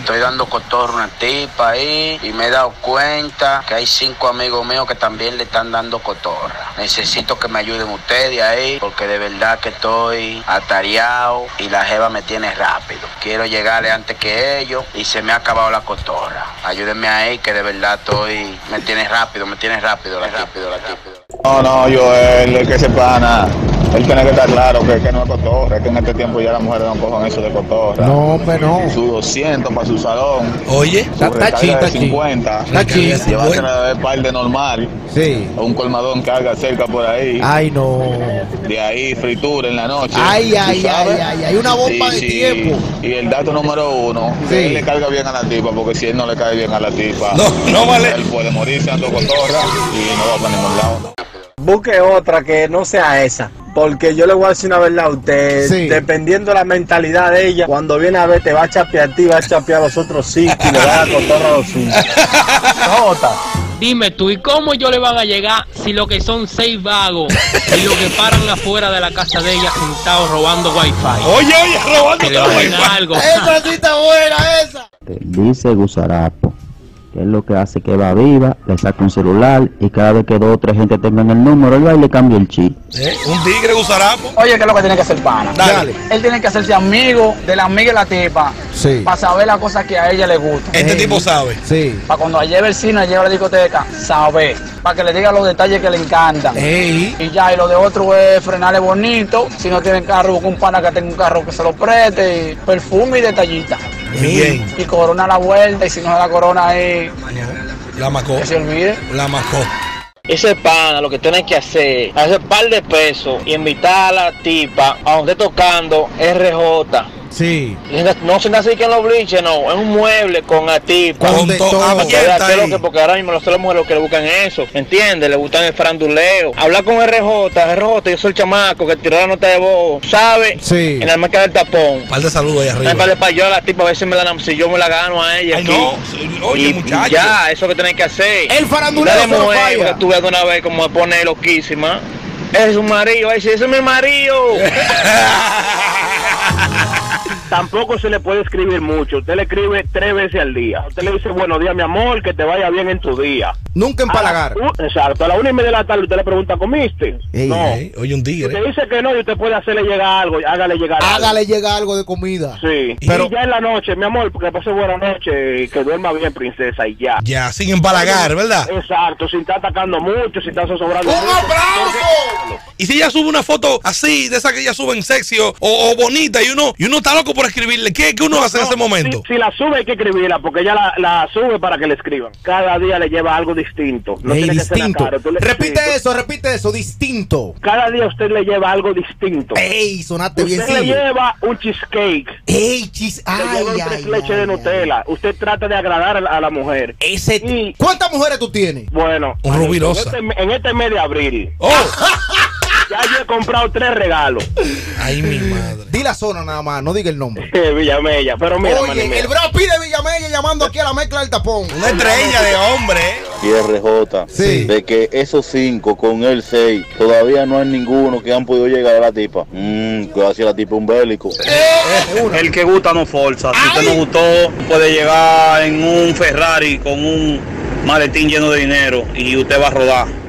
estoy dando cotorro a una tipa ahí y me he dado cuenta que hay cinco amigos míos que también le están dando cotorra. Necesito que me ayuden ustedes ahí porque de verdad que estoy atareado y la jeva me tiene rápido. Quiero llegarle antes que ellos y se me ha acabado la cotorra. Ayúdenme ahí que de verdad estoy, me tiene rápido, me tiene rápido, la rápido, la rápido. No, no, yo, el que se pana, él tiene que estar claro que, que no es cotorra, que en este tiempo ya las mujeres no cojan eso de cotorra. No, hombre, no. Su 200 para su salón. Oye, Su Está- está recarga chi, de está chi. 50. Está chi. Llévasela de par de normal. Sí. O un colmadón que haga cerca por ahí. Ay, no. De ahí fritura en la noche. Ay, ¿tú ay, ay, ay, hay una bomba de tiempo. Y el dato número uno, Sí. él le carga bien a la tipa, porque si él no le cae bien a la tipa, No, no vale. él puede morirse ando cotorra y no va para ningún lado. Busque otra que no sea esa. Porque yo le voy a decir una verdad a usted. Sí. Dependiendo de la mentalidad de ella, cuando viene a ver, te va a chapear a ti, va a chapear a los otros cinco y le va a dar cotorra a los cinco. Jota. Dime tú, ¿y cómo ellos le van a llegar si lo que son seis vagos y lo que paran afuera de la casa de ella sentados robando wifi? Oye, oye, robando Que le todo wifi. algo. Esa sí está buena, esa. Dice Gusarapo, que es lo que hace que va viva, le saca un celular y cada vez que dos o tres gente tengan el número, él va y le cambia el chip. ¿Eh? Un tigre gusarapo. Oye, ¿qué es lo que tiene que hacer pana? Dale. Él tiene que hacerse amigo de la amiga de la tipa Sí. para saber las cosas que a ella le gustan. Este tipo sabe. Sí. Para cuando lleve el cine, lleve a la discoteca, saber. Para que le diga los detalles que le encantan. Ey. Y ya, y lo de otro es frenarle bonito. Si no tiene carro, busca un pana que tenga un carro que se lo preste. Y perfume y detallita. Bien. Y corona la vuelta. Y si no se la corona ahí, La macó. que se olvide. La macó. Ese pana lo que tiene que hacer, hacer par de pesos y invitar a la tipa a donde esté tocando RJ. Sí. No se nace que en los bliches, no, es un mueble con la tipa. Con Con de todo abierta qué lo ahí. que, porque ahora mismo las mujeres lo que le buscan es eso, ¿entiendes? Le gustan el faranduleo. Hablar con RJ, RJ, yo soy el chamaco que tiró la nota de voz, ¿sabe? Sí. En la marca del tapón. Par de saludos ahí arriba. para para yo a la tipa a ver si me la si yo me la gano a ella. Ay, aquí. no. Oye, Y- y muchacho. Ya, eso que tenés que hacer. El faranduleo Dale solo mujer, que tú veas de una vez como me pone loquísima. Ese es un marido, ay, sí, ese es mi marido. Tampoco se le puede escribir mucho. Usted le escribe tres veces al día. Usted le dice, buenos días, mi amor, que te vaya bien en tu día. Nunca empalagar. A la- u- exacto. A la una y media de la tarde usted le pregunta, ¿comiste? Ey, no. Ey, Oye, un tigre. Usted dice que no y usted puede hacerle llegar algo. Hágale llegar algo. Hágale llegar algo de comida. Sí. Pero- y ya en la noche, mi amor, que pase buena noche y que duerma bien, princesa, y ya. Ya, sin empalagar, ¿verdad? Exacto, sin estar atacando mucho, sin estar zozobrando ¡Un mucho. aplauso! Y si ella sube una foto así, de esa que ella sube en sexy o, o bonita, y uno y uno está loco por escribirle, ¿qué, qué uno hace en ese momento? Si, si la sube hay que escribirla porque ella la, la sube para que le escriban. Cada día le lleva algo distinto. No Ey, tiene que ser la distinto. cara, le- Repite eso, repite eso, distinto. Cada día usted le lleva algo distinto. Ey, sonaste bien, Usted le sigue. lleva un cheesecake. Ey, chis, Le ay, lleva un ay, tres leches ay, de ay. Nutella. Usted trata de agradar a la, a la mujer. Ese. Y- ¿Cuántas mujeres tú tienes? Bueno, Un rubirosa. en este, en este mes de abril, Oh, ya yo he comprado tres regalos. ay, mi madre. Di la zona nada más, no diga el nombre. Villamella. Pero mira, Oye, el Brad Pitt de Villamella llamando aquí a la mezcla del tapón. Una estrella de hombre. ¿eh? Y RJ, Sí. de que esos cinco con el 6, todavía no hay ninguno que han podido llegar a la tipa. Mmm, que va a ser la tipa un bélico. El que gusta no forza. Si usted no gustó, puede llegar en un Ferrari con un maletín lleno de dinero y usted va a rodar.